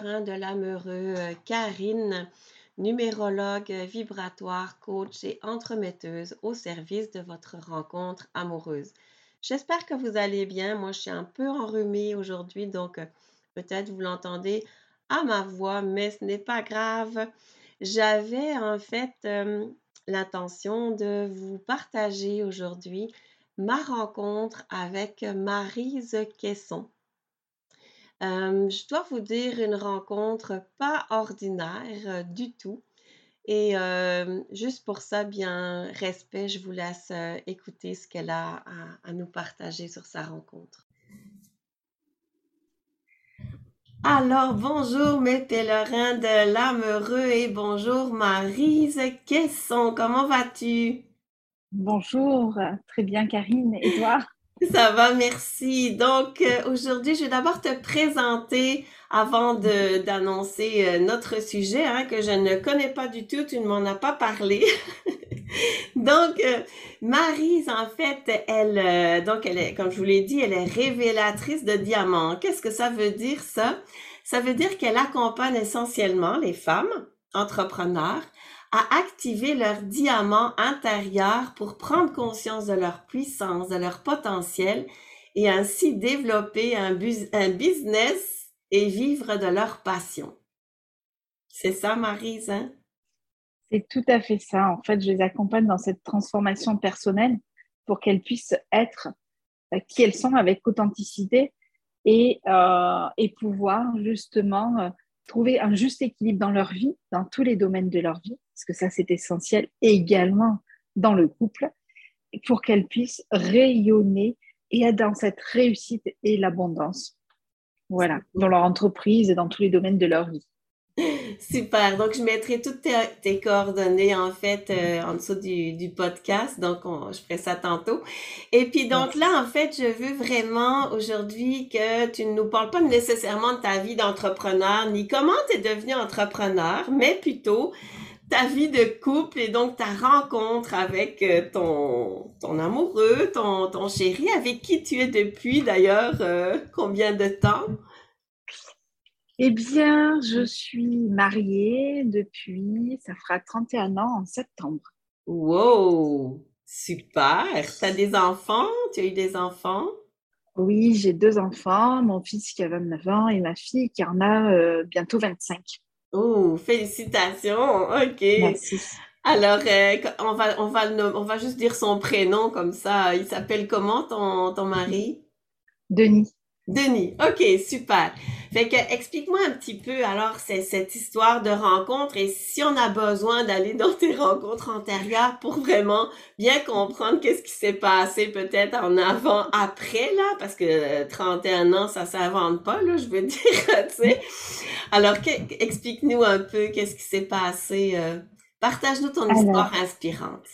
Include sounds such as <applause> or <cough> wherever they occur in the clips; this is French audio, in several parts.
de l'amoureux, Karine, numérologue vibratoire, coach et entremetteuse au service de votre rencontre amoureuse. J'espère que vous allez bien. Moi, je suis un peu enrhumée aujourd'hui, donc peut-être vous l'entendez à ma voix, mais ce n'est pas grave. J'avais en fait l'intention de vous partager aujourd'hui ma rencontre avec Marise Caisson. Je dois vous dire une rencontre pas ordinaire du tout. Et juste pour ça, bien respect, je vous laisse écouter ce qu'elle a à, nous partager sur sa rencontre. Alors, bonjour mes pèlerins de l'âme heureux et bonjour Marise Caisson, comment vas-tu? Bonjour, très bien Karine, et toi? Ça va, merci. Donc, aujourd'hui, je vais d'abord te présenter avant d'annoncer euh, notre sujet, hein, que je ne connais pas du tout, tu ne m'en as pas parlé. <laughs> donc, euh, Marise, en fait, elle, euh, donc elle est, comme je vous l'ai dit, elle est révélatrice de diamants. Qu'est-ce que ça veut dire ça? Ça veut dire qu'elle accompagne essentiellement les femmes entrepreneurs à activer leur diamant intérieur pour prendre conscience de leur puissance, de leur potentiel et ainsi développer un, business et vivre de leur passion. C'est ça, Marise? Hein? C'est tout à fait ça. En fait, je les accompagne dans cette transformation personnelle pour qu'elles puissent être euh, qui elles sont avec authenticité et, euh, et pouvoir justement euh, trouver un juste équilibre dans leur vie, dans tous les domaines de leur vie, parce que ça c'est essentiel, également dans le couple, pour qu'elles puissent rayonner et être dans cette réussite et l'abondance. Voilà, dans leur entreprise et dans tous les domaines de leur vie. Super. Donc, je mettrai toutes tes, coordonnées, en fait, euh, en dessous du, podcast. Donc, je ferai ça tantôt. Et puis, donc là, en fait, je veux vraiment aujourd'hui que tu ne nous parles pas nécessairement de ta vie d'entrepreneur, ni comment tu es devenu entrepreneur, mais plutôt ta vie de couple et donc ta rencontre avec euh, ton, ton amoureux, ton, ton chéri, avec qui tu es depuis d'ailleurs euh, combien de temps? Eh bien, je suis mariée depuis, ça fera 31 ans en septembre. Wow! Super! Tu as des enfants? Tu as eu des enfants? Oui, j'ai deux enfants, mon fils qui a 29 ans et ma fille qui en a euh, bientôt 25. Oh, félicitations. OK. Merci. Alors, euh, on, va, on, va on va juste dire son prénom comme ça. Il s'appelle comment ton, ton mari? Denis. Denis, ok, super. Fait que explique-moi un petit peu alors c'est cette histoire de rencontre et si on a besoin d'aller dans tes rencontres antérieures pour vraiment bien comprendre qu'est-ce qui s'est passé peut-être en avant, après là, parce que 31 ans ça s'invente pas là, je veux <laughs> dire, tu sais. Alors explique-nous un peu qu'est-ce qui s'est passé. Euh, partage-nous ton histoire inspirante.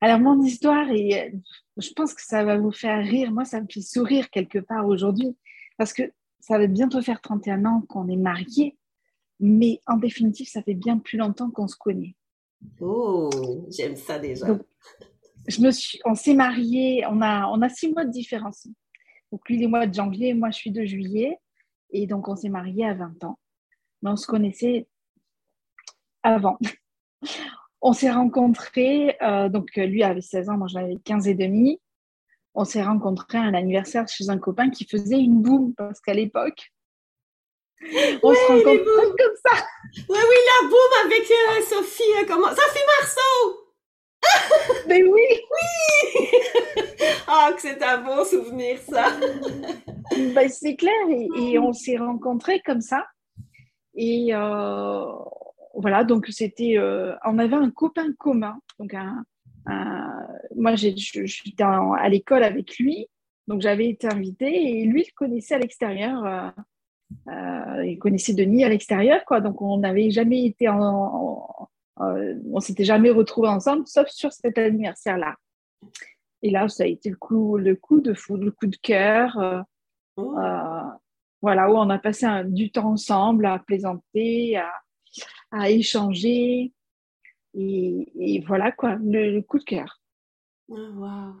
Alors mon histoire est je pense que ça va vous faire rire. Moi, ça me fait sourire quelque part aujourd'hui parce que ça va bientôt faire 31 ans qu'on est mariés, mais en définitive, ça fait bien plus longtemps qu'on se connaît. Oh, j'aime ça déjà. je me suis, on s'est mariés, on a, on a six mois de différence. Donc lui, il est mois de janvier, moi, je suis de juillet. Et donc, on s'est mariés à 20 ans. Mais on se connaissait avant. On s'est rencontrés, euh, donc lui avait 16 ans, moi j'en avais 15 et demi. On s'est rencontrés à un anniversaire chez un copain qui faisait une boum, parce qu'à l'époque, on se rencontre comme ça. Oui, oui, la boum avec euh, Sophie, euh, comment Sophie Marceau Mais <laughs> oui Oui Ah, <laughs> que c'est un bon souvenir, ça <laughs> ben, C'est clair, et, on s'est rencontrés comme ça. Et voilà, donc c'était, euh, on avait un copain commun. Donc un, moi, j'étais à l'école avec lui, donc j'avais été invitée et lui, il connaissait à l'extérieur. Euh, euh, il connaissait Denis à l'extérieur, quoi. Donc on n'avait jamais été en, on s'était jamais retrouvés ensemble, sauf sur cet anniversaire-là. Et là, ça a été le coup, le coup de le coup de cœur. Oh. voilà, où on a passé du temps ensemble à plaisanter, à, à échanger. Et, voilà quoi, le, coup de cœur. Oh, wow.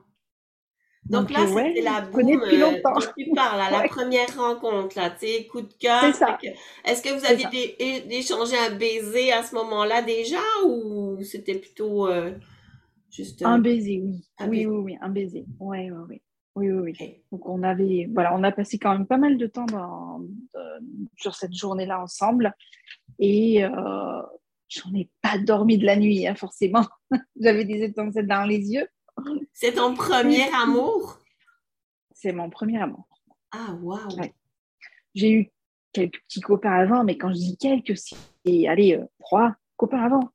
Donc, là, c'était la boum depuis euh, longtemps. dont tu parles, à la première rencontre, là, tu sais, coup de cœur. C'est ça. Est-ce que vous aviez échangé un baiser à ce moment-là déjà ou c'était plutôt euh, juste... euh, Un baiser, oui. Un oui, baiser? oui, oui, un baiser. Ouais, ouais, ouais. Oui, oui, oui. ok. Donc on avait, voilà, on a passé quand même pas mal de temps dans, sur cette journée-là ensemble. Et euh, j'en ai pas dormi de la nuit, hein, forcément. <laughs> J'avais des étincelles dans les yeux. C'est ton premier amour? C'est mon premier amour. Ah, wow. Ouais. J'ai eu quelques petits copains avant, mais quand je dis quelques, c'est, allez, euh, trois copains avant.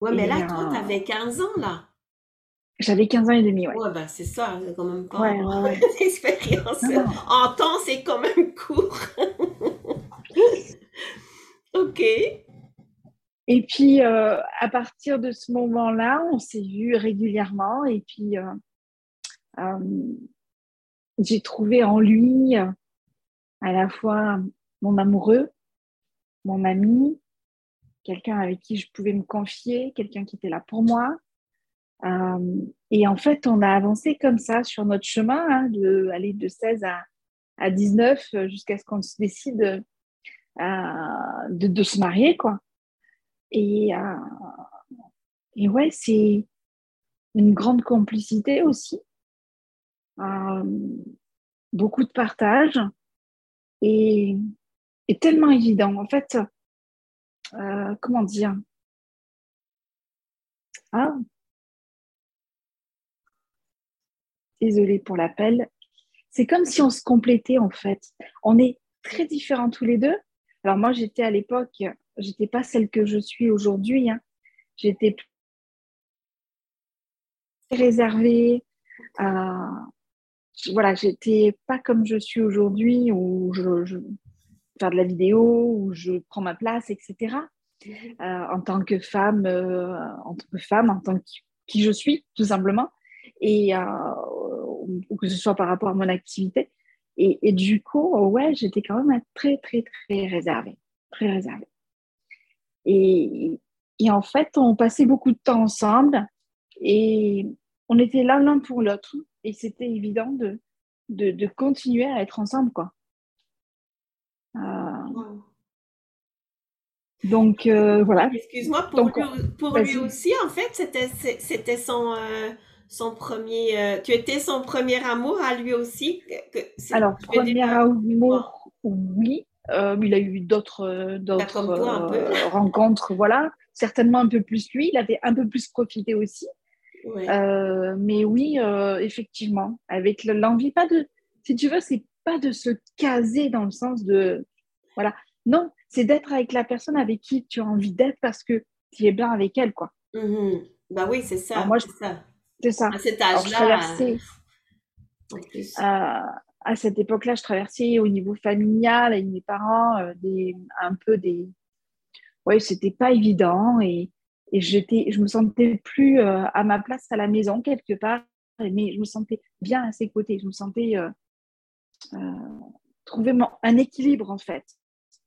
Ouais, mais Et, là, toi, euh, t'avais 15 ans, là. J'avais 15 ans et demi, ouais. Ouais, ben c'est ça, c'est quand même pas Ouais, <laughs> ouais. En temps, c'est quand même court. <laughs> Ok. Et puis, euh, à partir de ce moment-là, on s'est vus régulièrement. Et puis, euh, euh, j'ai trouvé en lui à la fois mon amoureux, mon ami, quelqu'un avec qui je pouvais me confier, quelqu'un qui était là pour moi. Et en fait, on a avancé comme ça sur notre chemin, hein, de, aller de 16 à, à 19 euh, jusqu'à ce qu'on se décide de, de se marier, quoi. Et, euh, et ouais, c'est une grande complicité aussi. Euh, beaucoup de partage et, tellement évident. En fait, euh, comment dire? Ah. Désolée pour l'appel. C'est comme si on se complétait en fait. On est très différents tous les deux. Alors moi, j'étais à l'époque, j'étais pas celle que je suis aujourd'hui. hein. J'étais réservée. euh, voilà, j'étais pas comme je suis aujourd'hui où je, je faire de la vidéo, où je prends ma place, etc. Euh, en tant que femme, euh, en tant que femme, en tant que qui je suis, tout simplement, et euh, ou que ce soit par rapport à mon activité. Et, et du coup, ouais, j'étais quand même très, très, très réservée, très réservée. Et, et en fait, on passait beaucoup de temps ensemble et on était là l'un pour l'autre. Et c'était évident de, de, de continuer à être ensemble, quoi. Euh, Wow. donc, euh, voilà. Excuse-moi, pour, Donc, lui, pour lui aussi, en fait, c'était son, euh, son premier... euh, tu étais son premier amour à lui aussi? que- que- c'est- Alors, premier amour, oui. Euh, il a eu d'autres euh, d'autres euh, rencontres, voilà. Certainement un peu plus lui. Il avait un peu plus profité aussi. Ouais. Mais oui, effectivement, avec le- l'envie, pas de, si tu veux, c'est pas de se caser dans le sens de, voilà. Non, c'est d'être avec la personne avec qui tu as envie d'être parce que tu es bien avec elle, quoi. Mhm. Ben oui, c'est ça. Alors moi, c'est ça. C'est ça. À cet âge-là, euh, à cette époque-là, je traversais au niveau familial avec mes parents euh, des, un peu des. Ouais, c'était pas évident et, et j'étais, je me sentais plus euh, à ma place à la maison quelque part, mais je me sentais bien à ses côtés. Je me sentais euh, trouver mon- un équilibre en fait,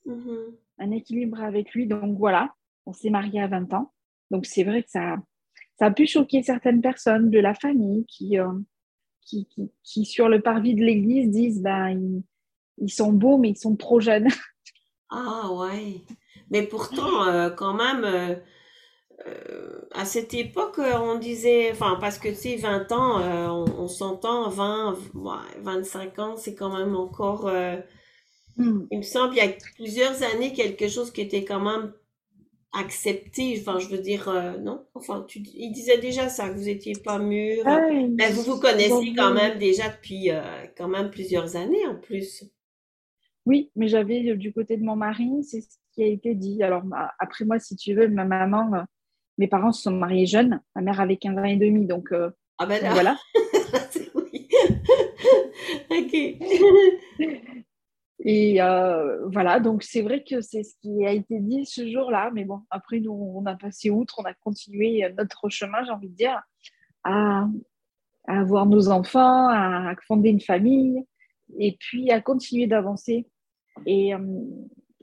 Mhm. un équilibre avec lui. Donc voilà, on s'est mariés à 20 ans. Donc c'est vrai que ça, ça a pu choquer certaines personnes de la famille qui, euh, qui, qui, qui, sur le parvis de l'église disent ben, ils, ils sont beaux mais ils sont trop jeunes. <laughs> Ah ouais. Mais pourtant, euh, quand même, euh, à cette époque, on disait, enfin, parce que tu sais, 20 ans, on, on s'entend, 20, ouais, 25 ans, c'est quand même encore, Hmm. il me semble, il y a plusieurs années, quelque chose qui était quand même accepté. Enfin, je veux dire, euh, non? Enfin, tu, il disait déjà ça, que vous étiez pas mûr. Ouais, Mais vous vous connaissiez bon, quand même déjà depuis euh, quand même plusieurs années en plus. Oui, mais j'avais euh, du côté de mon mari, c'est ce qui a été dit. Alors, ma- après moi, si tu veux, ma maman, euh, mes parents se sont mariés jeunes. Ma mère avait 15 ans et demi, donc Ah ben là, voilà. <laughs> oui. <laughs> Ok. <laughs> Et euh, voilà, donc c'est vrai que c'est ce qui a été dit ce jour-là. Mais bon, après, nous, on a passé outre, on a continué euh, notre chemin, j'ai envie de dire, à, à avoir nos enfants, à fonder une famille, et puis à continuer d'avancer. Et euh,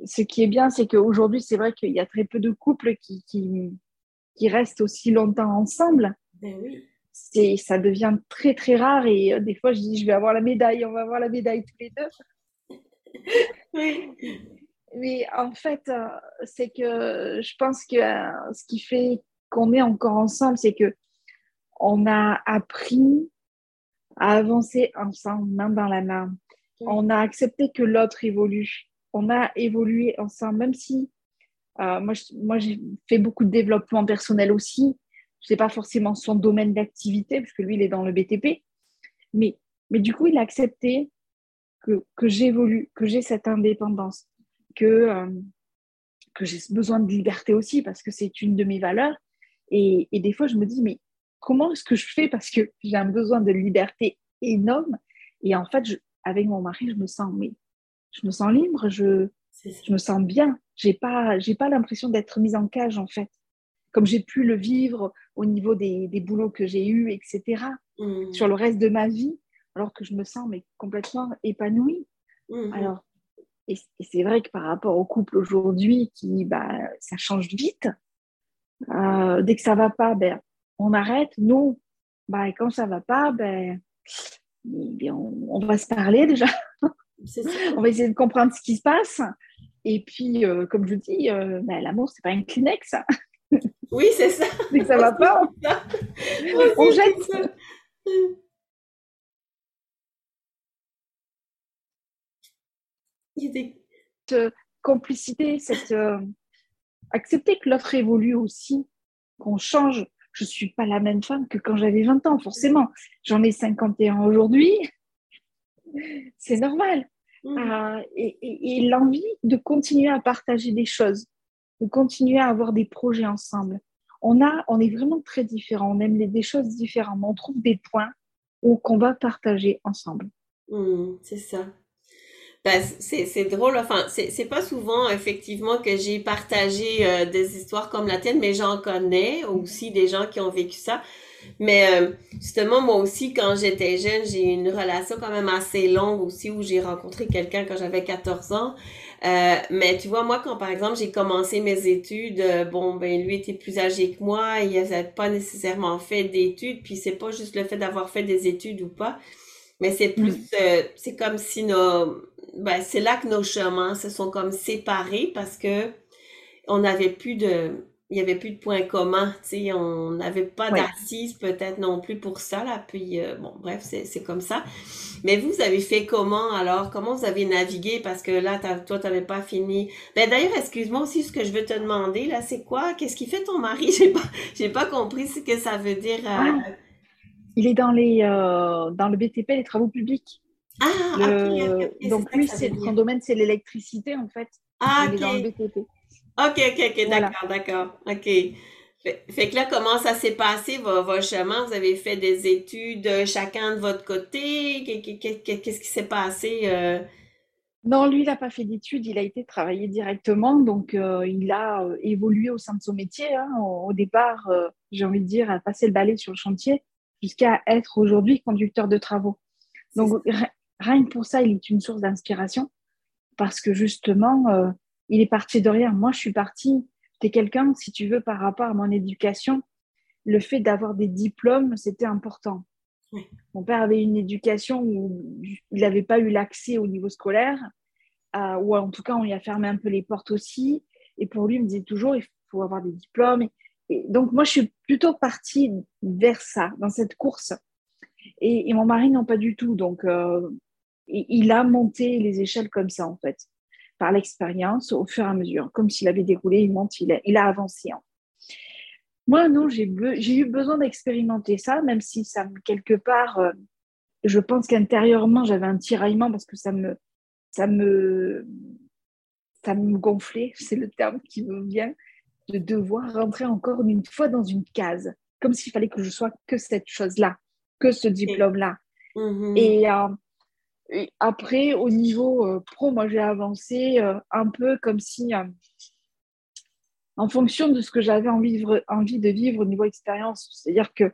ce qui est bien, c'est qu'aujourd'hui, c'est vrai qu'il y a très peu de couples qui, qui, qui restent aussi longtemps ensemble. Ben oui. ça devient très très rare et des fois je dis je vais avoir la médaille, on va avoir la médaille tous les deux. Mais en fait, c'est que je pense que ce qui fait qu'on est encore ensemble, c'est que on a appris à avancer ensemble, main dans la main. On a accepté que l'autre évolue. On a évolué ensemble, même si euh, moi, moi j'ai fait beaucoup de développement personnel aussi. Ce n'est pas forcément son domaine d'activité, parce que lui, il est dans le BTP. Mais, mais du coup, il a accepté que, que j'évolue, que j'ai cette indépendance, que, euh, que j'ai besoin de liberté aussi, parce que c'est une de mes valeurs. Et, et des fois, je me dis, mais comment est-ce que je fais parce que j'ai un besoin de liberté énorme? Et en fait, avec mon mari, je me sens, mais je me sens libre, je, je me sens bien. J'ai pas, j'ai pas l'impression d'être mise en cage en fait, comme j'ai pu le vivre au niveau des, des boulots que j'ai eus, etc. Mmh. Sur le reste de ma vie, alors que je me sens mais complètement épanouie. Mmh. Alors, et, c'est vrai que par rapport au couple aujourd'hui, qui, bah, ça change vite. Euh, dès que ça va pas, ben, on arrête. Non. Bah, quand ça va pas, ben, eh on, va se parler déjà. <laughs> on va essayer de comprendre ce qui se passe. Et puis, euh, comme je dis, euh, ben, l'amour, c'est pas un Kleenex. oui, c'est ça. Mais ça va <laughs> pas. on, jette. Cette complicité, cette euh, accepter que l'autre évolue aussi, qu'on change je ne suis pas la même femme que quand j'avais 20 ans, forcément. J'en ai 51 aujourd'hui. C'est normal. Mmh. Euh, et, l'envie de continuer à partager des choses, de continuer à avoir des projets ensemble. On, a, on est vraiment très différents, on aime les, des choses différentes, on trouve des points qu'on va partager ensemble. Mmh, c'est ça. Ben, c'est drôle, enfin, c'est pas souvent effectivement que j'ai partagé euh, des histoires comme la tienne, mais j'en connais aussi des gens qui ont vécu ça. Mais euh, justement, moi aussi, quand j'étais jeune, j'ai eu une relation quand même assez longue aussi où j'ai rencontré quelqu'un quand j'avais 14 ans. Euh, mais tu vois, moi, quand par exemple j'ai commencé mes études, bon, ben lui était plus âgé que moi, il n'avait pas nécessairement fait d'études, puis c'est pas juste le fait d'avoir fait des études ou pas, mais c'est plus, mm. c'est comme si nos ben, c'est là que nos chemins se sont comme séparés parce que on n'avait plus de il y avait plus de points communs, tu sais, on n'avait pas d'assises peut-être non plus pour ça là, puis euh, bon bref, c'est comme ça. Mais vous, vous avez fait comment alors? Comment vous avez navigué? Parce que là toi tu n'avais pas fini. Ben d'ailleurs, excuse-moi aussi ce que je veux te demander là, c'est quoi? Qu'est-ce qui fait ton mari? <laughs> J'ai pas j'ai pas compris ce que ça veut dire. Euh, ah, il est dans les euh, dans le BTP les travaux publics. Ah, donc lui, son domaine, c'est l'électricité en fait. Ah, ok. Ok, ok, ok, d'accord, d'accord. Ok. Fait, que là, comment ça s'est passé, votre chemin? Vous avez fait des études euh, chacun de votre côté? Qu'est-ce qui s'est passé? Euh? Non, lui, il n'a pas fait d'études, il a été travailler directement, donc euh, il a évolué au sein de son métier. Hein. Au, départ, j'ai envie de dire, à passer le balai sur le chantier, jusqu'à être aujourd'hui conducteur de travaux. Donc, rien que pour ça, il est une source d'inspiration parce que justement, euh, il est parti de rien. Moi, je suis partie, j'étais quelqu'un, si tu veux, par rapport à mon éducation, le fait d'avoir des diplômes, c'était important. Mon père avait une éducation où il n'avait pas eu l'accès au niveau scolaire, euh, ou en tout cas, on lui a fermé un peu les portes aussi. Et pour lui, il me disait toujours, il faut avoir des diplômes. Et donc, moi, je suis plutôt partie vers ça, dans cette course. Et, mon mari, non, pas du tout. Donc, euh, il a monté les échelles comme ça, en fait, par l'expérience, au fur et à mesure. Comme s'il avait déroulé, il monte, il a, avancé. Hein. Moi, non, j'ai eu besoin d'expérimenter ça, même si ça quelque part, euh, je pense qu'intérieurement, j'avais un tiraillement parce que ça me, ça me, ça me gonflait, <laughs> c'est le terme qui me vient, de devoir rentrer encore une fois dans une case, comme s'il fallait que je sois que cette chose-là, que ce diplôme-là. Et, euh, et après, au niveau euh, pro, moi, j'ai avancé euh, un peu comme si, en fonction de ce que j'avais envie, envie, de vivre au niveau expérience, c'est-à-dire que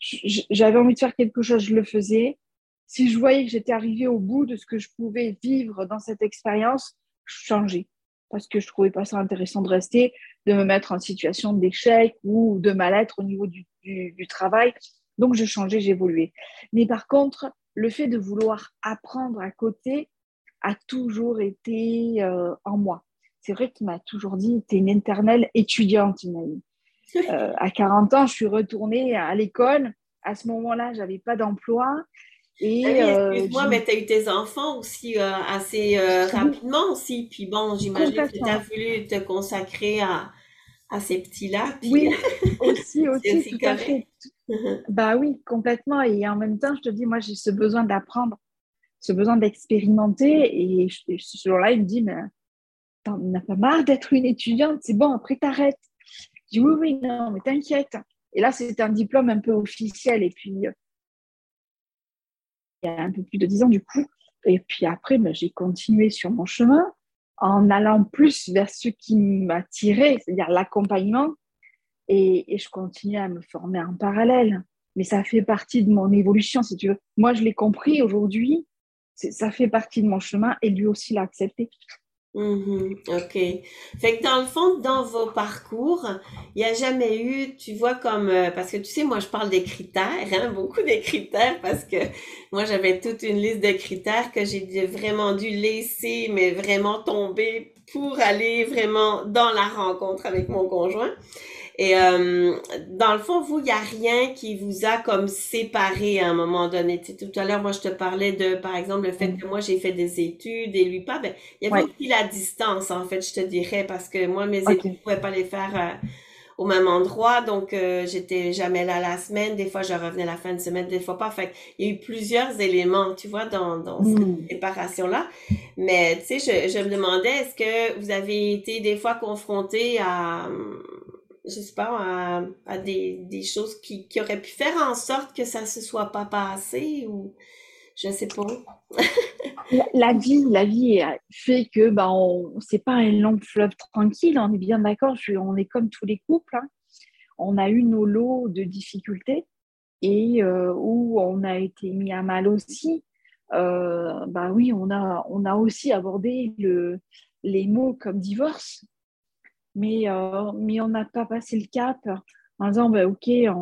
j'avais envie de faire quelque chose, je le faisais. Si je voyais que j'étais arrivée au bout de ce que je pouvais vivre dans cette expérience, je changeais parce que je trouvais pas ça intéressant de rester, de me mettre en situation d'échec ou de mal-être au niveau du, du, du travail. Donc, je changeais, j'évoluais. Mais par contre, le fait de vouloir apprendre à côté a toujours été euh, en moi. C'est vrai qu'il m'a toujours dit, tu es une éternelle étudiante, il <laughs> euh, à 40 ans, je suis retournée à l'école. À ce moment-là, je n'avais pas d'emploi. Et, ah excuse-moi, mais tu as eu tes enfants aussi assez rapidement aussi. Puis bon, j'imagine que tu as voulu te consacrer à, à ces petits-là. Oui, <laughs> aussi, aussi, tout à fait. bah oui, complètement. Et en même temps, je te dis, moi, j'ai ce besoin d'apprendre, ce besoin d'expérimenter. Et, ce jour-là, il me dit, mais t'en as pas marre d'être une étudiante, c'est bon, après t'arrêtes. Je dis, oui, oui, non, mais t'inquiète. Et là, c'était un diplôme un peu officiel. Et puis, euh, il y a un peu plus de dix ans, du coup. Et puis après, ben, j'ai continué sur mon chemin en allant plus vers ce qui m'attirait, c'est-à-dire l'accompagnement. Et, je continue à me former en parallèle. Mais ça fait partie de mon évolution, si tu veux. Moi, je l'ai compris aujourd'hui. Ça fait partie de mon chemin et lui aussi l'a accepté. Mhm, OK. Fait que dans le fond, dans vos parcours, il n'y a jamais eu, tu vois, comme, euh, parce que tu sais, moi, je parle des critères, hein, beaucoup des critères, parce que moi, j'avais toute une liste de critères que j'ai vraiment dû laisser, mais vraiment tomber pour aller vraiment dans la rencontre avec mon conjoint. Et euh, dans le fond, vous, il n'y a rien qui vous a comme séparé à un moment donné. Tu tout à l'heure, moi, je te parlais de, par exemple, le fait mm. que moi, j'ai fait des études et lui pas. Ben, il y avait aussi la distance, en fait, je te dirais, parce que moi, mes études, je ne pouvais pas les faire euh, au même endroit. Donc, euh, j'étais jamais là la semaine. Des fois, je revenais la fin de semaine, des fois pas. Fait il y a eu plusieurs éléments, tu vois, dans, dans cette mm. séparation-là. Mais, tu sais, je, je me demandais, est-ce que vous avez été des fois confronté à je sais pas, à, des, des, choses qui, qui, auraient pu faire en sorte que ça se soit pas passé ou je sais pas. la, vie, la vie fait que ben on c'est pas un long fleuve tranquille, on est bien d'accord, on est comme tous les couples. Hein. On a eu nos lots de difficultés et euh, où on a été mis à mal aussi. Euh, bah oui, on a, on a aussi abordé le, les mots comme divorce mais, euh, mais on n'a pas passé le cap en disant bah, ok euh,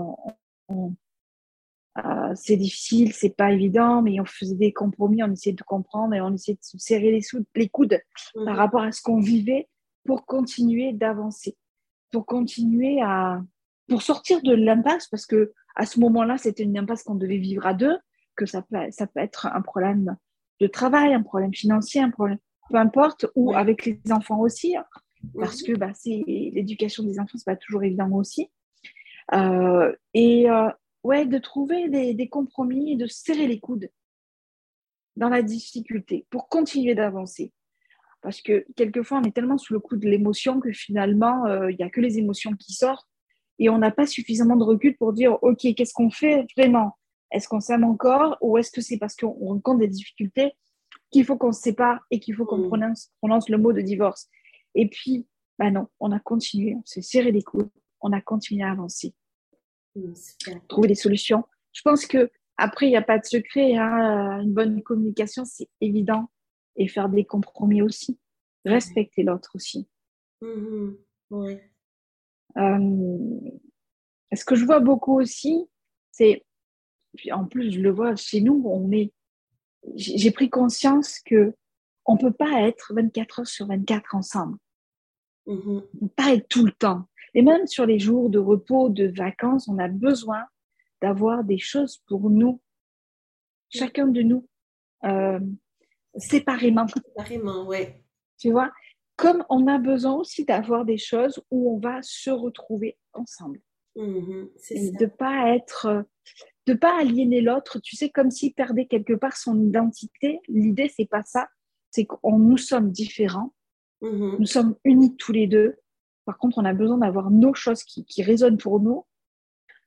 c'est difficile c'est pas évident mais on faisait des compromis on essayait de comprendre et on essayait de se serrer les, les coudes par mhm. rapport à ce qu'on vivait pour continuer d'avancer pour continuer à pour sortir de l'impasse parce que à ce moment-là c'était une impasse qu'on devait vivre à deux que ça peut, ça peut être un problème de travail un problème financier un problème peu importe ou avec les enfants aussi parce que bah, l'éducation des enfants, c'est pas toujours évident aussi. Euh, et euh, ouais, de trouver des, compromis et de serrer les coudes dans la difficulté pour continuer d'avancer. Parce que quelquefois, on est tellement sous le coup de l'émotion que finalement, euh, il n'y a que les émotions qui sortent et on n'a pas suffisamment de recul pour dire, OK, qu'est-ce qu'on fait vraiment? Est-ce qu'on s'aime encore ou est-ce que c'est parce qu'on rencontre des difficultés qu'il faut qu'on se sépare et qu'il faut qu'on prononce, prononce le mot de divorce? Et puis, bah non, on a continué, on s'est serré les coudes, on a continué à avancer. Mmh, Trouver des solutions. Je pense que après, il n'y a pas de secret. Hein. Une bonne communication, c'est évident. Et faire des compromis aussi. Respecter l'autre aussi. Mmh ce que je vois beaucoup aussi, c'est, en plus, je le vois chez nous, on est, j'ai pris conscience que on peut pas être 24 heures sur 24 ensemble. Mmh pas être tout le temps. Et même sur les jours de repos, de vacances, on a besoin d'avoir des choses pour nous, chacun de nous, euh, séparément. Séparément, oui. Tu vois, comme on a besoin aussi d'avoir des choses où on va se retrouver ensemble. Mmh de pas être, de pas aliéner l'autre. Tu sais, comme s'il perdait quelque part son identité. L'idée, c'est pas ça. C'est qu'on nous sommes différents Mm-hmm. Nous sommes unis tous les deux. Par contre, on a besoin d'avoir nos choses qui, résonnent pour nous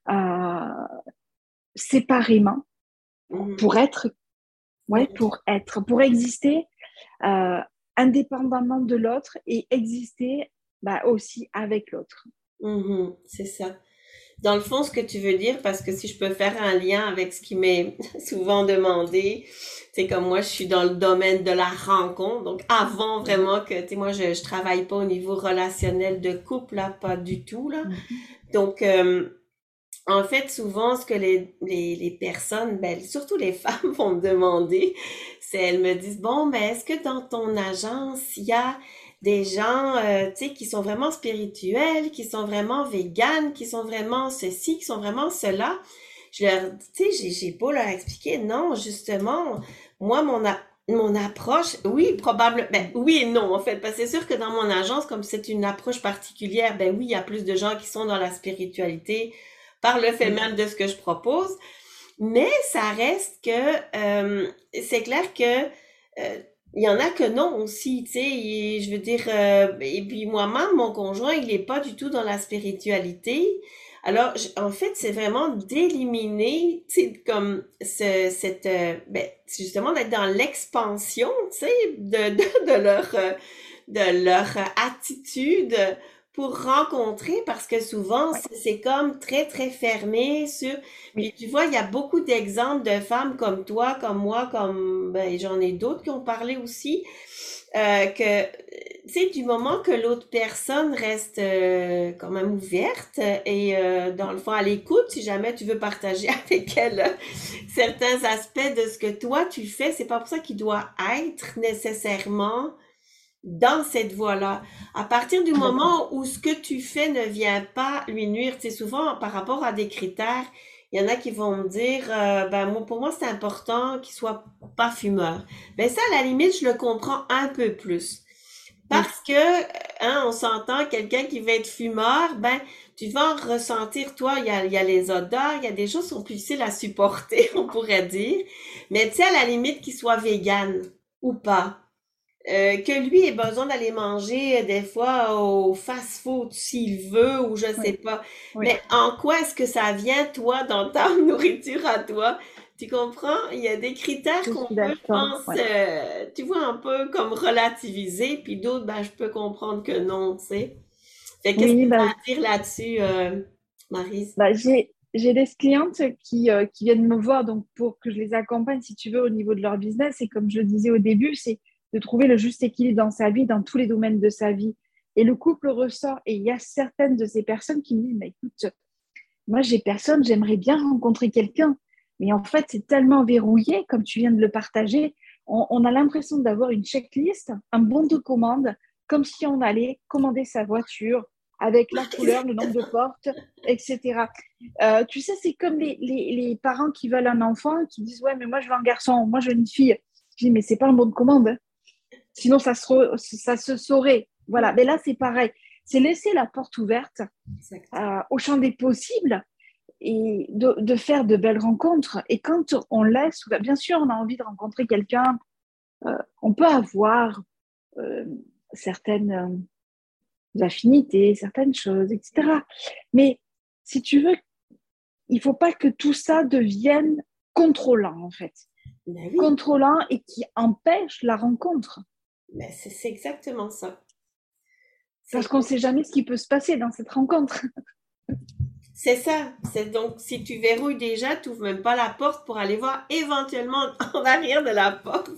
euh, séparément mm-hmm. pour être, ouais, pour être, pour exister euh, indépendamment de l'autre et exister bah, aussi avec l'autre. Mm-hmm. C'est ça dans le fond, ce que tu veux dire, parce que si je peux faire un lien avec ce qui m'est <laughs> souvent demandé, c'est comme moi, je suis dans le domaine de la rencontre. Donc, avant vraiment que, tu sais, moi, je, je travaille pas au niveau relationnel de couple, là, pas du tout, là. Mm-hmm. Donc, euh, en fait, souvent, ce que les, les, personnes, ben, surtout les <laughs> femmes, vont me demander, c'est elles me disent, bon, mais ben, est-ce que dans ton agence, il y a des gens, euh, tu sais, qui sont vraiment spirituels, qui sont vraiment véganes, qui sont vraiment ceci, qui sont vraiment cela? Je leur, tu sais, j'ai pas leur expliquer, non, justement, moi, mon, mon approche, oui, probablement, ben oui et non, en fait, parce que c'est sûr que dans mon agence, comme c'est une approche particulière, ben oui, il y a plus de gens qui sont dans la spiritualité, par le fait même de ce que je propose. Mais ça reste que euh, c'est clair que euh, il y en a que non aussi, tu sais. Je veux dire, euh, et puis moi-même, mon conjoint, il n'est pas du tout dans la spiritualité. Alors, en fait, c'est vraiment d'éliminer, tu sais, comme ce, cette, ben, justement d'être dans l'expansion, tu sais, de, <laughs> de, de, leur, de leur attitude pour rencontrer parce que souvent c'est comme très très fermé sur mais tu vois il y a beaucoup d'exemples de femmes comme toi comme moi comme ben, j'en ai d'autres qui ont parlé aussi euh, que tu sais du moment que l'autre personne reste euh, quand même ouverte et euh, dans le fond à l'écoute si jamais tu veux partager <laughs> avec elle certains aspects de ce que toi tu fais c'est pas pour ça qu'il doit être nécessairement dans cette voie-là. À partir du moment où ce que tu fais ne vient pas lui nuire, c'est souvent par rapport à des critères, il y en a qui vont me dire, euh, ben moi, pour moi c'est important qu'il soit pas fumeur. Ben ça, à la limite, je le comprends un peu plus. Parce que, hein, on s'entend, quelqu'un qui va être fumeur, ben, tu vas ressentir, toi, il y a, il y a les odeurs, il y a des choses qui sont plus difficiles à supporter, <laughs> on pourrait dire. Mais tu sais, à la limite, qu'il soit vegan ou pas. Euh, que lui ait besoin d'aller manger euh, des fois au fast-food s'il veut ou je sais pas. Mais en quoi est-ce que ça vient, toi, dans ta <laughs> nourriture à toi? Tu comprends? Il y a des critères qu'on peut, je pense, euh, tu vois, un peu comme relativiser, puis d'autres, ben, je peux comprendre que non, tu sais. qu'est-ce que tu ben dire là-dessus, Marise? Ben, j'ai, j'ai des clientes qui, qui viennent me voir donc pour que je les accompagne, si tu veux, au niveau de leur business. Et comme je le disais au début, c'est de trouver le juste équilibre dans sa vie, dans tous les domaines de sa vie. Et le couple ressort. Et il y a certaines de ces personnes qui me disent, écoute, moi j'ai personne, j'aimerais bien rencontrer quelqu'un. Mais en fait, c'est tellement verrouillé, comme tu viens de le partager. On, a l'impression d'avoir une checklist, un bon de commande, comme si on allait commander sa voiture avec la couleur, le nombre de portes, etc. Euh, tu sais, c'est comme les, les, les, parents qui veulent un enfant, qui disent Ouais, mais moi je veux un garçon, moi je veux une fille. Je dis Mais c'est pas un bon de commande. Sinon, ça se, ça se saurait. Voilà. Mais là, c'est pareil. C'est laisser la porte ouverte euh, au champ des possibles et de, faire de belles rencontres. Et quand on laisse, bien sûr, on a envie de rencontrer quelqu'un, euh, on peut avoir euh, certaines affinités, certaines choses, etc. Mais si tu veux, il ne faut pas que tout ça devienne contrôlant, en fait. Ben contrôlant et qui empêche la rencontre. Mais c'est exactement ça. Parce qu'on ne sait jamais ce qui peut se passer dans cette rencontre. <laughs> C'est ça. C'est donc si tu verrouilles déjà, tu n'ouvres même pas la porte pour aller voir éventuellement <laughs> en arrière de la porte.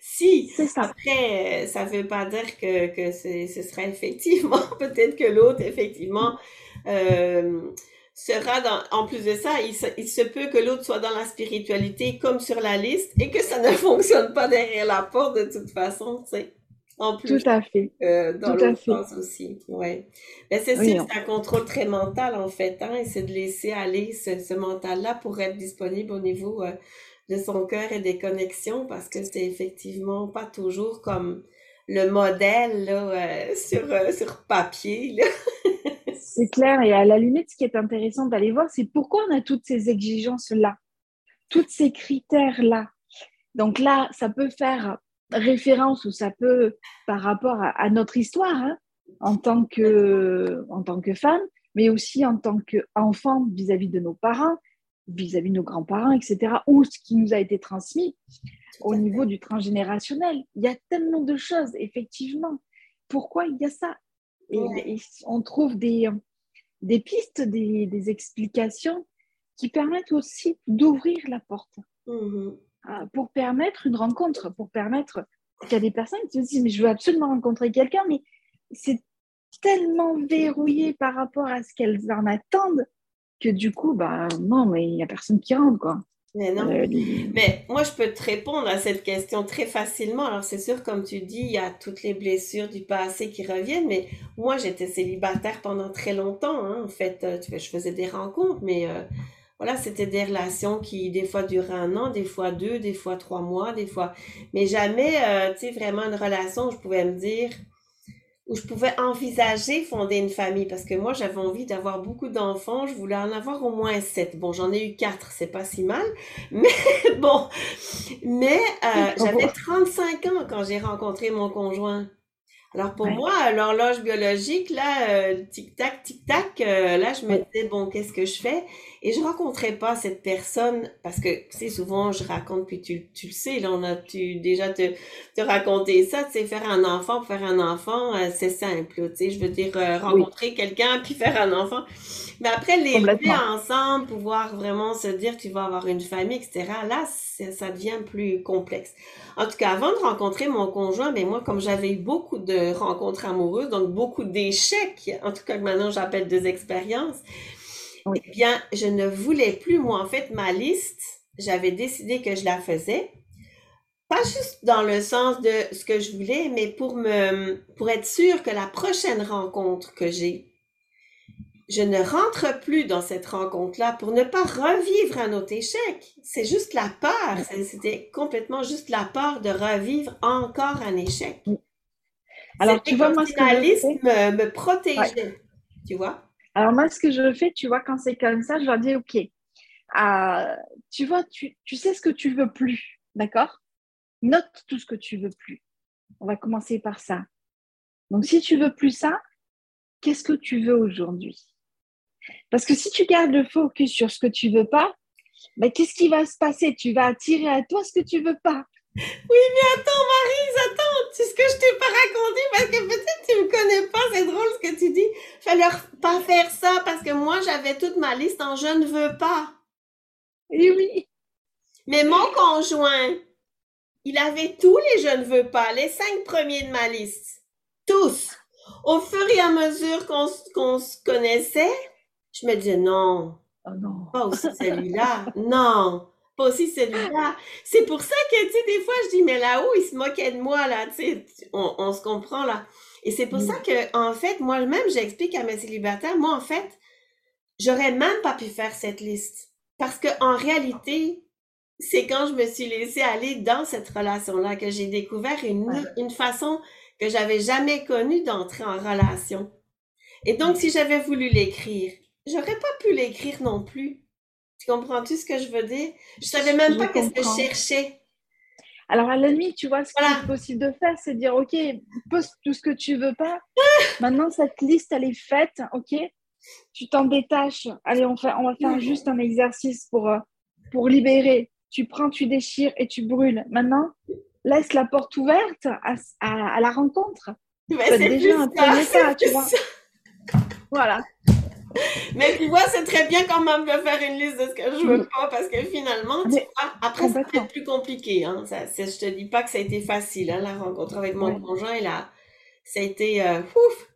Si. Ça. Après, ça ne veut pas dire que, que ce serait effectivement, <laughs> peut-être que l'autre, effectivement, euh, sera dans, en plus de ça, il se, il se peut que l'autre soit dans la spiritualité comme sur la liste et que ça ne fonctionne pas derrière la porte de toute façon, tu sais en plus. Tout à fait. Euh, dans l'autre sens aussi. Ouais. Mais c'est sûr que c'est un contrôle très mental, en fait, hein, et c'est de laisser aller ce, ce mental-là pour être disponible au niveau euh, de son cœur et des connexions, parce que c'est effectivement pas toujours comme le modèle là, euh, sur, sur papier. <laughs> c'est clair, et à la limite, ce qui est intéressant d'aller voir, c'est pourquoi on a toutes ces exigences-là, tous ces critères-là. Donc là, ça peut faire référence ou ça peut, par rapport à, notre histoire, hein, en, tant que, en tant que femme, mais aussi en tant qu'enfant vis-à-vis de nos parents, vis-à-vis de nos grands-parents, etc., ou ce qui nous a été transmis au niveau du transgénérationnel. Il y a tellement de choses, effectivement. Pourquoi il y a ça? Et, on trouve des, des pistes, des, des, explications qui permettent aussi d'ouvrir la porte. Mmh pour permettre une rencontre, pour permettre qu'il y a des personnes qui se disent mais je veux absolument rencontrer quelqu'un, mais c'est tellement verrouillé par rapport à ce qu'elles en attendent que du coup, bah non, mais il n'y a personne qui rentre, quoi. Mais non. Euh, mais moi, je peux te répondre à cette question très facilement. Alors, c'est sûr, comme tu dis, il y a toutes les blessures du passé qui reviennent, mais moi, j'étais célibataire pendant très longtemps. Hein. En fait, euh, je faisais des rencontres, mais euh, voilà, c'était des relations qui, des fois, duraient un an, des fois deux, des fois trois mois, des fois. Mais jamais, tu sais, vraiment une relation où je pouvais me dire, où je pouvais envisager fonder une famille parce que moi j'avais envie d'avoir beaucoup d'enfants, je voulais en avoir au moins sept. Bon, j'en ai eu quatre, c'est pas si mal, <laughs> mais bon, mais euh, j'avais 35 ans quand j'ai rencontré mon conjoint. Alors pour moi, l'horloge biologique, là, euh, tic-tac, tic-tac, euh, là, je me disais, bon, qu'est-ce que je fais? Et je rencontrais pas cette personne parce que, c'est souvent, je raconte, puis tu, tu le sais, là, on a tu, déjà te, te raconté ça, tu sais, faire un enfant, faire un enfant, euh, c'est simple, tu sais, je veux dire, rencontrer quelqu'un, puis faire un enfant. Mais après, les l'élever ensemble, pouvoir vraiment se dire tu vas avoir une famille, etc., là, ça devient plus complexe. En tout cas, avant de rencontrer mon conjoint, mais ben, moi, comme j'avais eu beaucoup de rencontres amoureuses, donc beaucoup d'échecs, en tout cas que maintenant j'appelle des expériences, eh bien, je ne voulais plus, moi, en fait, ma liste, j'avais décidé que je la faisais. Pas juste dans le sens de ce que je voulais, mais pour me, pour être sûr que la prochaine rencontre que j'ai, je ne rentre plus dans cette rencontre-là pour ne pas revivre un autre échec. C'est juste la peur. C'était complètement juste la peur de revivre encore un échec. Alors, tu vois, moi, ce que me, me protégeait. Tu vois? Alors, moi, ce que je fais, tu vois, quand c'est comme ça, je leur dis, OK, euh, tu vois, tu, sais ce que tu veux plus, d'accord? Note tout ce que tu veux plus. On va commencer par ça. Donc, si tu veux plus ça, qu'est-ce que tu veux aujourd'hui? Parce que si tu gardes le focus sur ce que tu veux pas, ben, qu'est-ce qui va se passer? Tu vas attirer à toi ce que tu veux pas. Oui, mais attends, Marise, attends, c'est ce que je t'ai pas raconté? Parce que peut-être tu me connais pas, c'est drôle ce que tu dis. Fallait pas faire ça parce que moi j'avais toute ma liste en je ne veux pas. Oui, oui. Mais mon conjoint, il avait tous les je ne veux pas, les cinq premiers de ma liste. Tous. Au fur et à mesure qu'on se connaissait, je me disais non, oh non. pas aussi celui-là, non, pas aussi celui-là. C'est pour ça que, tu sais, des fois, je dis, mais là-haut, il se moquait de moi, là, tu sais, on, se comprend, là. Et c'est pour ça mm. que, en fait, moi-même, j'explique à mes célibataires, moi, en fait, j'aurais même pas pu faire cette liste. Parce que, en réalité, c'est quand je me suis laissée aller dans cette relation-là que j'ai découvert une, une façon que j'avais jamais connue d'entrer en relation. Et donc, si j'avais voulu l'écrire, J'aurais pas pu l'écrire non plus. Tu comprends-tu ce que je veux dire? Je savais même pas qu'est-ce que je cherchais. Alors, à la limite, tu vois, ce qui est possible de faire, c'est dire, OK, poste tout ce que tu veux pas. Maintenant, cette liste, elle est faite, OK? Tu t'en détaches. Allez, on, fait, on va faire juste un exercice pour, euh, pour libérer. Tu prends, tu déchires et tu brûles. Maintenant, laisse la porte ouverte à, à, la rencontre. c'est déjà un premier <laughs> pas, tu vois. Voilà. Mais tu vois, c'est très bien quand même de faire une liste de ce que je veux pas parce que finalement, tu vois, après, ça peut être plus compliqué. Hein. Ça, je te dis pas que ça a été facile, hein, la rencontre avec mon conjoint. Et là, ça a été euh, ouf,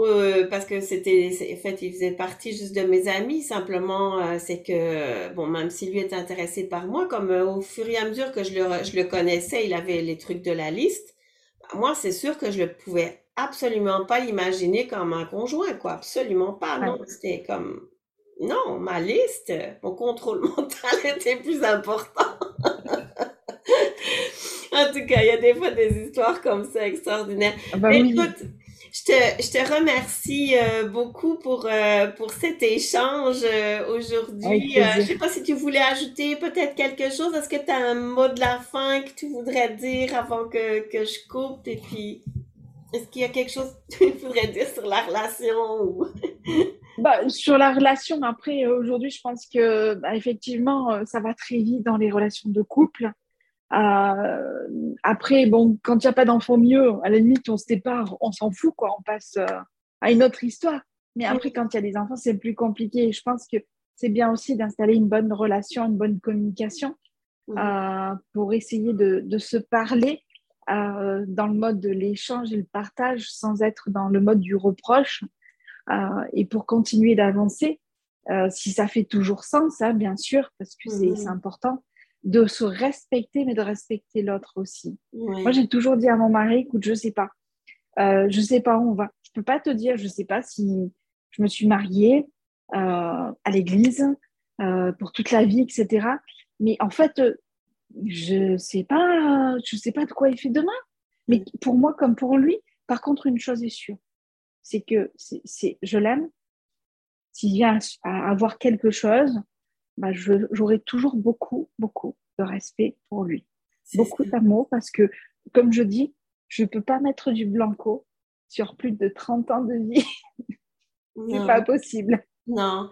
euh, parce que c'était, en fait, il faisait partie juste de mes amis. Simplement, euh, c'est que, bon, même si lui est intéressé par moi, comme au fur et à mesure que je le, je le connaissais, il avait les trucs de la liste. Moi, c'est sûr que je le pouvais absolument pas l'imaginer comme un conjoint, quoi. Absolument pas. Non, c'était comme. Non, ma liste, mon contrôle <laughs> mental était plus important. <laughs> en tout cas, il y a des fois des histoires comme ça extraordinaires. Ah bah écoute, je te, je te remercie euh, beaucoup pour, euh, pour cet échange euh, aujourd'hui. je sais pas si tu voulais ajouter peut-être quelque chose. Est-ce que tu as un mot de la fin que tu voudrais dire avant que, que je coupe? Et puis. Est-ce qu'il y a quelque chose que tu voudrais dire sur la relation <laughs> bah, Sur la relation, après, aujourd'hui, je pense que bah, effectivement, euh, ça va très vite dans les relations de couple. Euh, après, bon, quand il n'y a pas d'enfant, mieux. À la limite, on se sépare, on s'en fout, quoi. On passe euh, à une autre histoire. Mais après, quand il y a des enfants, c'est plus compliqué. je pense que c'est bien aussi d'installer une bonne relation, une bonne communication pour essayer de, de se parler euh, dans le mode de l'échange et le partage sans être dans le mode du reproche euh, et pour continuer d'avancer. si ça fait toujours sens, hein, bien sûr, parce que c'est Mhm. important, de se respecter, mais de respecter l'autre aussi. Moi, j'ai toujours dit à mon mari, écoute, je sais pas. Euh, je sais pas où on va. Je peux pas te dire, je sais pas si je me suis mariée euh, à l'église euh, pour toute la vie, etc. Mais en fait, euh, je sais pas, je sais pas de quoi il fait demain. Mais pour moi, comme pour lui, par contre, une chose est sûre, c'est que c'est, je l'aime. S'il vient à, avoir quelque chose, bah, j'aurai toujours beaucoup, beaucoup de respect pour lui beaucoup d'amour parce que, comme je dis, je ne peux pas mettre du blanco sur plus de 30 ans de vie. <laughs> C'est pas possible. non.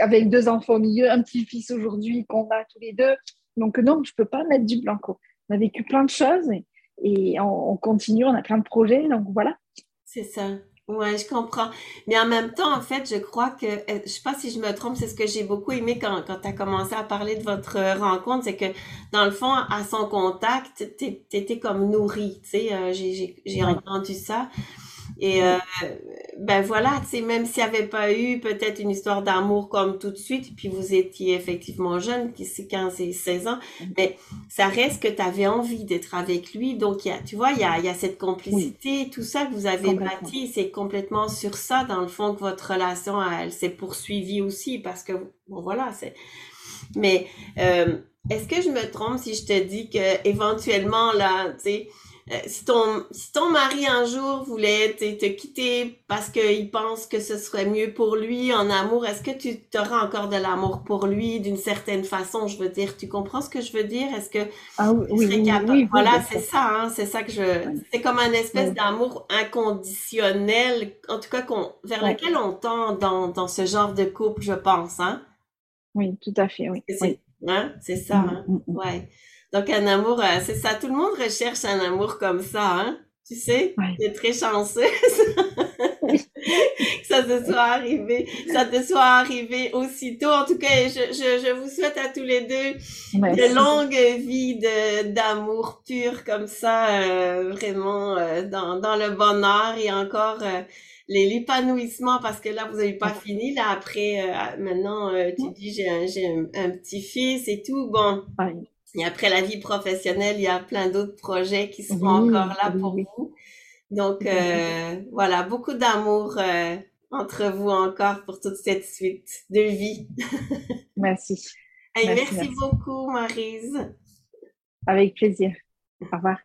Avec deux enfants au milieu, un petit-fils aujourd'hui qu'on a tous les deux. Donc, non, je ne peux pas mettre du blanco. On a vécu plein de choses et, et on, on continue, on a plein de projets. Donc, voilà. C'est ça. Ouais, je comprends. Mais en même temps, en fait, je crois que, euh, je sais pas si je me trompe, c'est ce que j'ai beaucoup aimé quand, quand tu as commencé à parler de votre rencontre, c'est que, dans le fond, à son contact, t'é- t'étais comme nourri, tu sais, euh, j'ai, entendu ça. Et euh, ben voilà, tu sais, même s'il n'y avait pas eu peut-être une histoire d'amour comme tout de suite, puis vous étiez effectivement jeune, qui c'est 15 et 16 ans, mais ça reste que tu avais envie d'être avec lui. Donc, il y a, tu vois, il y a, y a cette complicité, tout ça que vous avez bâti. C'est complètement sur ça, dans le fond, que votre relation, elle, s'est poursuivie aussi, parce que, bon, voilà, c'est... Mais euh, est-ce que je me trompe si je te dis que éventuellement, là, tu sais, euh, si ton, si ton mari un jour voulait te, te quitter parce qu'il pense que ce serait mieux pour lui en amour, est-ce que tu auras encore de l'amour pour lui d'une certaine façon? Je veux dire, tu comprends ce que je veux dire? Est-ce que Ah oui, tu serais capable? oui, oui, Voilà, c'est ça, hein, c'est ça que je, c'est comme un espèce d'amour inconditionnel, en tout cas qu'on, vers lequel on tend dans, dans ce genre de couple, je pense, hein? Oui, tout à fait, oui. C'est, oui. hein? C'est ça, Mm, hein? mm, mm. Ouais. Donc, un amour, euh, c'est ça. Tout le monde recherche un amour comme ça, hein? Tu sais? Ouais. T'es très chanceuse. que <laughs> ça te soit arrivé, ça te soit arrivé aussitôt. En tout cas, je, je, je vous souhaite à tous les deux de longues vies de, d'amour pur comme ça, euh, vraiment euh, dans, dans le bonheur et encore euh, l'épanouissement parce que là, vous n'avez pas fini. Là, après, maintenant, tu dis j'ai un, j'ai un, un petit-fils et tout. Bon. Ouais. Et après la vie professionnelle, il y a plein d'autres projets qui seront encore là pour vous. Donc, euh, voilà, beaucoup d'amour euh, entre vous encore pour toute cette suite de vie. <laughs> Merci. Merci, merci merci. beaucoup, Maryse. Avec plaisir. Au revoir.